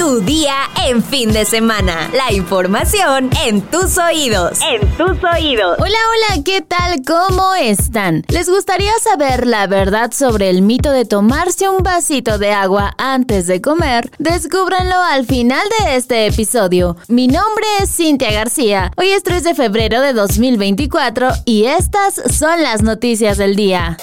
Tu día en fin de semana. La información en tus oídos. En tus oídos. Hola, hola, ¿qué tal? ¿Cómo están? ¿Les gustaría saber la verdad sobre el mito de tomarse un vasito de agua antes de comer? Descúbranlo al final de este episodio. Mi nombre es Cintia García. Hoy es 3 de febrero de 2024 y estas son las noticias del día.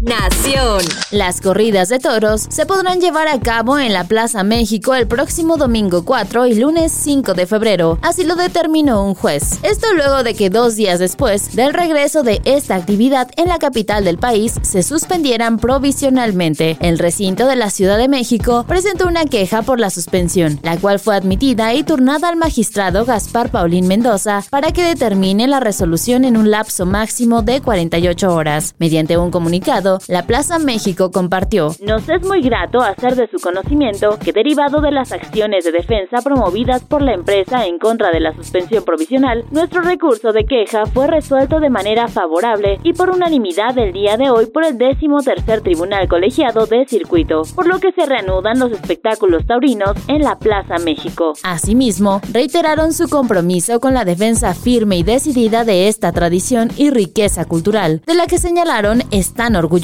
Nación. Las corridas de toros se podrán llevar a cabo en la Plaza México el próximo domingo 4 y lunes 5 de febrero, así lo determinó un juez. Esto luego de que dos días después del regreso de esta actividad en la capital del país se suspendieran provisionalmente. El recinto de la Ciudad de México presentó una queja por la suspensión, la cual fue admitida y turnada al magistrado Gaspar Paulín Mendoza para que determine la resolución en un lapso máximo de 48 horas. Mediante un comunicado, la Plaza México compartió. Nos es muy grato hacer de su conocimiento que derivado de las acciones de defensa promovidas por la empresa en contra de la suspensión provisional, nuestro recurso de queja fue resuelto de manera favorable y por unanimidad el día de hoy por el décimo tercer Tribunal Colegiado de Circuito, por lo que se reanudan los espectáculos taurinos en la Plaza México. Asimismo, reiteraron su compromiso con la defensa firme y decidida de esta tradición y riqueza cultural, de la que señalaron están orgullosos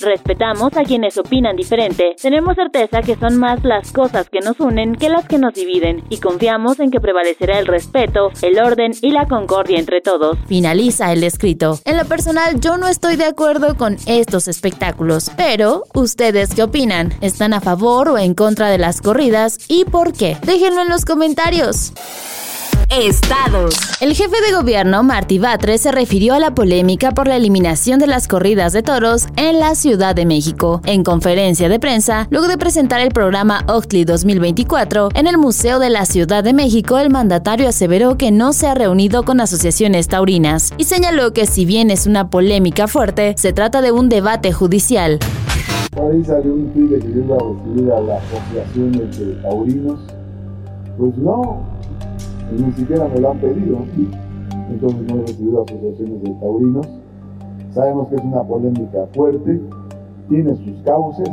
Respetamos a quienes opinan diferente. Tenemos certeza que son más las cosas que nos unen que las que nos dividen y confiamos en que prevalecerá el respeto, el orden y la concordia entre todos. Finaliza el escrito. En lo personal, yo no estoy de acuerdo con estos espectáculos, pero ¿ustedes qué opinan? ¿Están a favor o en contra de las corridas y por qué? Déjenlo en los comentarios. Estados. El jefe de gobierno, Martí Batres, se refirió a la polémica por la eliminación de las corridas de toros en la Ciudad de México. En conferencia de prensa, luego de presentar el programa Octli 2024 en el Museo de la Ciudad de México, el mandatario aseveró que no se ha reunido con asociaciones taurinas y señaló que si bien es una polémica fuerte, se trata de un debate judicial. Por ahí salió un tuit que yo iba a recibir a las asociaciones de taurinos. Pues no, ni siquiera me lo han pedido. Entonces no he recibido asociaciones de taurinos. Sabemos que es una polémica fuerte, tiene sus cauces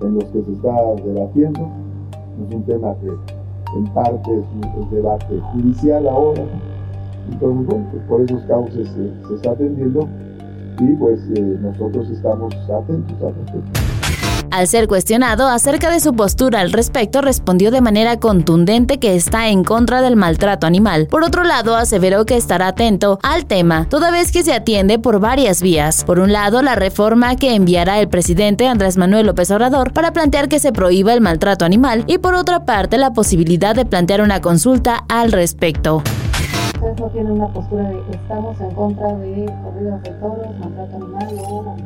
en los que se está debatiendo. Es un tema que en parte es un debate judicial ahora. Entonces, bueno, pues por esos cauces se, está atendiendo y pues eh, nosotros estamos atentos al respecto. Al ser cuestionado acerca de su postura al respecto, respondió de manera contundente que está en contra del maltrato animal. Por otro lado, aseveró que estará atento al tema, toda vez que se atiende por varias vías. Por un lado, la reforma que enviará el presidente Andrés Manuel López Obrador para plantear que se prohíba el maltrato animal y por otra parte, la posibilidad de plantear una consulta al respecto ustedes no tienen una postura de estamos en contra de corridas de toros, maltrato animal o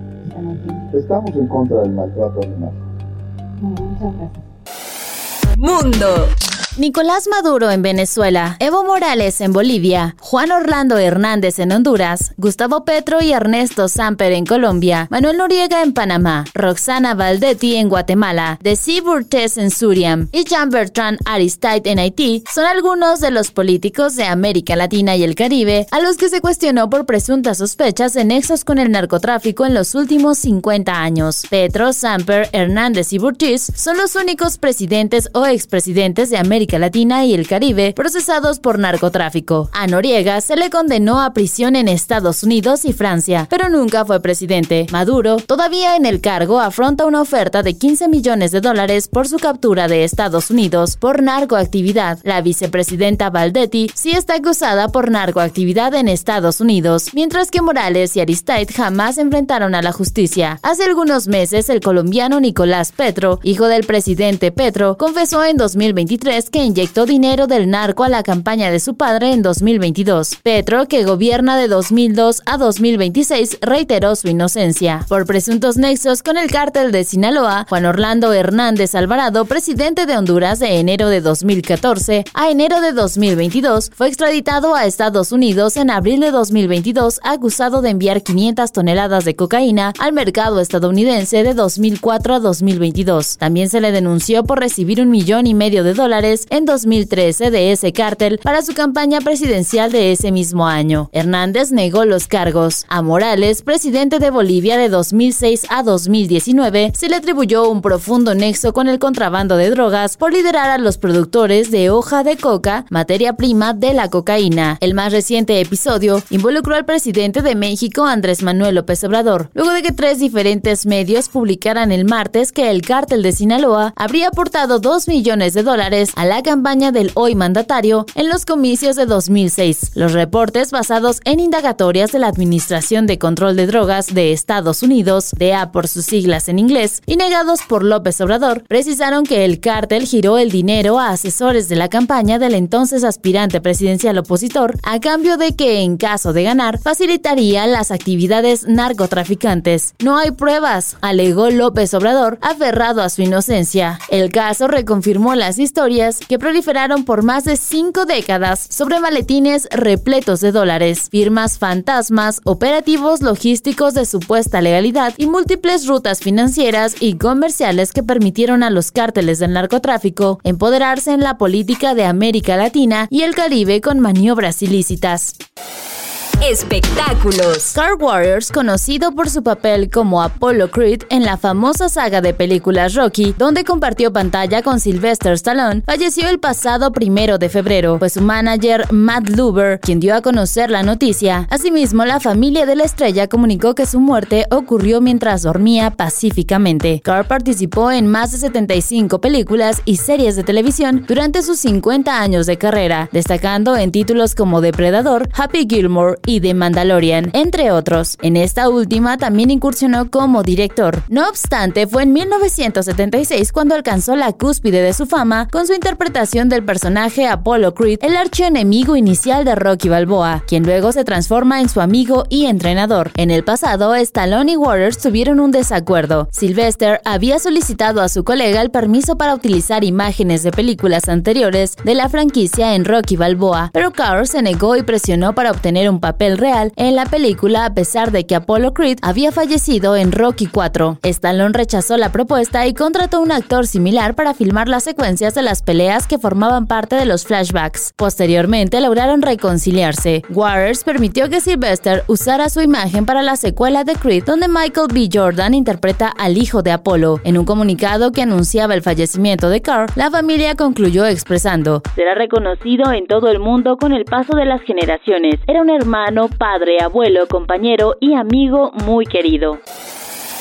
Estamos en contra del maltrato animal. Muchas gracias. Mundo. Nicolás Maduro en Venezuela, Evo Morales en Bolivia, Juan Orlando Hernández en Honduras, Gustavo Petro y Ernesto Samper en Colombia, Manuel Noriega en Panamá, Roxana Valdetti en Guatemala, Desi Burtes en Suriam y Jean Bertrand Aristide en Haití son algunos de los políticos de América Latina y el Caribe a los que se cuestionó por presuntas sospechas de nexos con el narcotráfico en los últimos 50 años. Petro, Samper, Hernández y Burtis son los únicos presidentes o expresidentes de América Latina y el Caribe procesados por narcotráfico. A Noriega se le condenó a prisión en Estados Unidos y Francia, pero nunca fue presidente. Maduro, todavía en el cargo, afronta una oferta de 15 millones de dólares por su captura de Estados Unidos por narcoactividad. La vicepresidenta Valdetti sí está acusada por narcoactividad en Estados Unidos, mientras que Morales y Aristide jamás enfrentaron a la justicia. Hace algunos meses, el colombiano Nicolás Petro, hijo del presidente Petro, confesó en 2023 que inyectó dinero del narco a la campaña de su padre en 2022. Petro, que gobierna de 2002 a 2026, reiteró su inocencia. Por presuntos nexos con el cártel de Sinaloa, Juan Orlando Hernández Alvarado, presidente de Honduras de enero de 2014 a enero de 2022, fue extraditado a Estados Unidos en abril de 2022 acusado de enviar 500 toneladas de cocaína al mercado estadounidense de 2004 a 2022. También se le denunció por recibir un millón y medio de dólares en 2013 de ese cártel para su campaña presidencial de ese mismo año. Hernández negó los cargos. A Morales, presidente de Bolivia de 2006 a 2019, se le atribuyó un profundo nexo con el contrabando de drogas por liderar a los productores de hoja de coca, materia prima de la cocaína. El más reciente episodio involucró al presidente de México, Andrés Manuel López Obrador, luego de que tres diferentes medios publicaran el martes que el cártel de Sinaloa habría aportado 2 millones de dólares a la campaña del hoy mandatario en los comicios de 2006. Los reportes basados en indagatorias de la Administración de Control de Drogas de Estados Unidos, DEA por sus siglas en inglés, y negados por López Obrador, precisaron que el cártel giró el dinero a asesores de la campaña del entonces aspirante presidencial opositor a cambio de que, en caso de ganar, facilitaría las actividades narcotraficantes. No hay pruebas, alegó López Obrador, aferrado a su inocencia. El caso reconfirmó las historias que proliferaron por más de cinco décadas sobre maletines repletos de dólares, firmas fantasmas, operativos logísticos de supuesta legalidad y múltiples rutas financieras y comerciales que permitieron a los cárteles del narcotráfico empoderarse en la política de América Latina y el Caribe con maniobras ilícitas. Espectáculos. Car Warriors, conocido por su papel como Apollo Creed en la famosa saga de películas Rocky, donde compartió pantalla con Sylvester Stallone, falleció el pasado primero de febrero, pues su manager Matt Luber, quien dio a conocer la noticia. Asimismo, la familia de la estrella comunicó que su muerte ocurrió mientras dormía pacíficamente. Carr participó en más de 75 películas y series de televisión durante sus 50 años de carrera, destacando en títulos como Depredador, Happy Gilmore y The Mandalorian, entre otros. En esta última también incursionó como director. No obstante, fue en 1976 cuando alcanzó la cúspide de su fama con su interpretación del personaje Apollo Creed, el archienemigo inicial de Rocky Balboa, quien luego se transforma en su amigo y entrenador. En el pasado, Stallone y Waters tuvieron un desacuerdo. Sylvester había solicitado a su colega el permiso para utilizar imágenes de películas anteriores de la franquicia en Rocky Balboa, pero Carr se negó y presionó para obtener un papel real en la película a pesar de que Apollo Creed había fallecido en Rocky 4. Stallone rechazó la propuesta y contrató un actor similar para filmar las secuencias de las peleas que formaban parte de los flashbacks. Posteriormente lograron reconciliarse. Waters permitió que Sylvester usara su imagen para la secuela de Creed, donde Michael B. Jordan interpreta al hijo de Apollo. En un comunicado que anunciaba el fallecimiento de Carl, la familia concluyó expresando: Será reconocido en todo el mundo con el paso de las generaciones. Era un hermano padre, abuelo, compañero y amigo muy querido.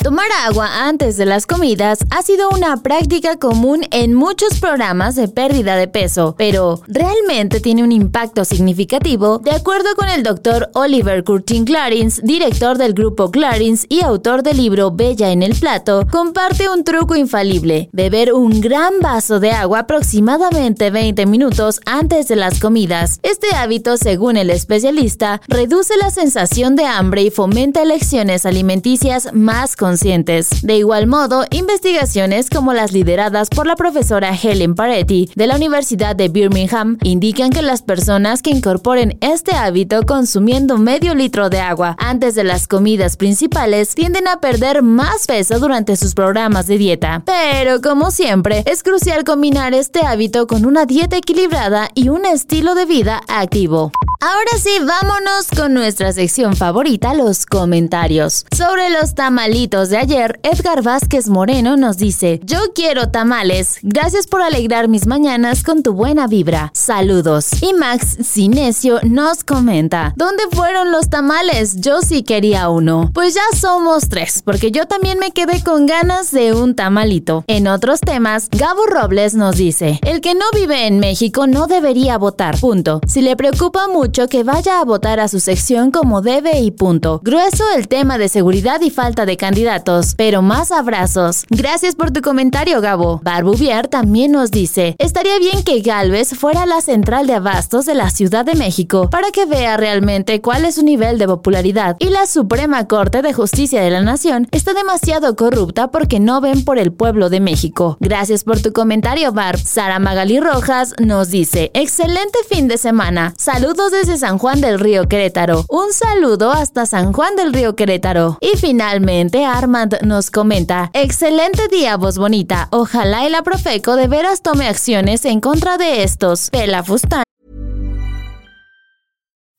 Tomar agua antes de las comidas ha sido una práctica común en muchos programas de pérdida de peso, pero ¿realmente tiene un impacto significativo? De acuerdo con el doctor Oliver Curtin Clarins, director del grupo Clarins y autor del libro Bella en el plato, comparte un truco infalible, beber un gran vaso de agua aproximadamente 20 minutos antes de las comidas. Este hábito, según el especialista, reduce la sensación de hambre y fomenta elecciones alimenticias más conscientes de igual modo, investigaciones como las lideradas por la profesora Helen Paretti de la Universidad de Birmingham indican que las personas que incorporen este hábito consumiendo medio litro de agua antes de las comidas principales tienden a perder más peso durante sus programas de dieta. Pero como siempre, es crucial combinar este hábito con una dieta equilibrada y un estilo de vida activo. Ahora sí, vámonos con nuestra sección favorita, los comentarios. Sobre los tamalitos de ayer, Edgar Vázquez Moreno nos dice, yo quiero tamales, gracias por alegrar mis mañanas con tu buena vibra. Saludos. Y Max Cinesio nos comenta, ¿dónde fueron los tamales? Yo sí quería uno. Pues ya somos tres, porque yo también me quedé con ganas de un tamalito. En otros temas, Gabo Robles nos dice, el que no vive en México no debería votar. Punto. Si le preocupa mucho, que vaya a votar a su sección como debe y punto. Grueso el tema de seguridad y falta de candidatos, pero más abrazos. Gracias por tu comentario, Gabo. Barbuvier también nos dice, estaría bien que Galvez fuera la central de abastos de la Ciudad de México para que vea realmente cuál es su nivel de popularidad. Y la Suprema Corte de Justicia de la Nación está demasiado corrupta porque no ven por el pueblo de México. Gracias por tu comentario, Barb. Sara Magali Rojas nos dice, excelente fin de semana. Saludos desde San Juan del Río Querétaro. Un saludo hasta San Juan del Río Querétaro. Y finalmente Armand nos comenta, excelente día voz bonita, ojalá y la Profeco de veras tome acciones en contra de estos. Pelafustán.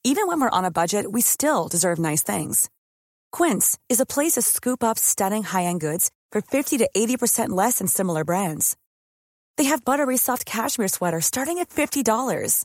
Even when we're on a budget, we still deserve nice things. Quince is a place to scoop up stunning high-end goods for 50 to 80% less than similar brands. They have buttery soft cashmere sweaters starting at $50,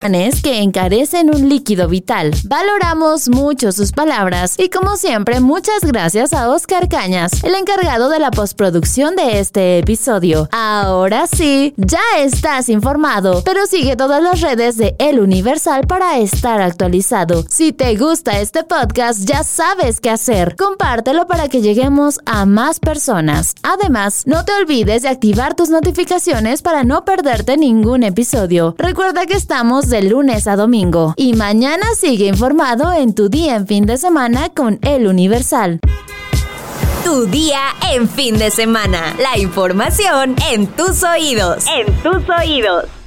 Que encarecen un líquido vital. Valoramos mucho sus palabras y como siempre muchas gracias a Oscar Cañas, el encargado de la postproducción de este episodio. Ahora sí, ya estás informado, pero sigue todas las redes de El Universal para estar actualizado. Si te gusta este podcast ya sabes qué hacer, compártelo para que lleguemos a más personas. Además, no te olvides de activar tus notificaciones para no perderte ningún episodio. Recuerda que estamos de lunes a domingo. Y mañana sigue informado en tu día en fin de semana con El Universal. Tu día en fin de semana. La información en tus oídos. En tus oídos.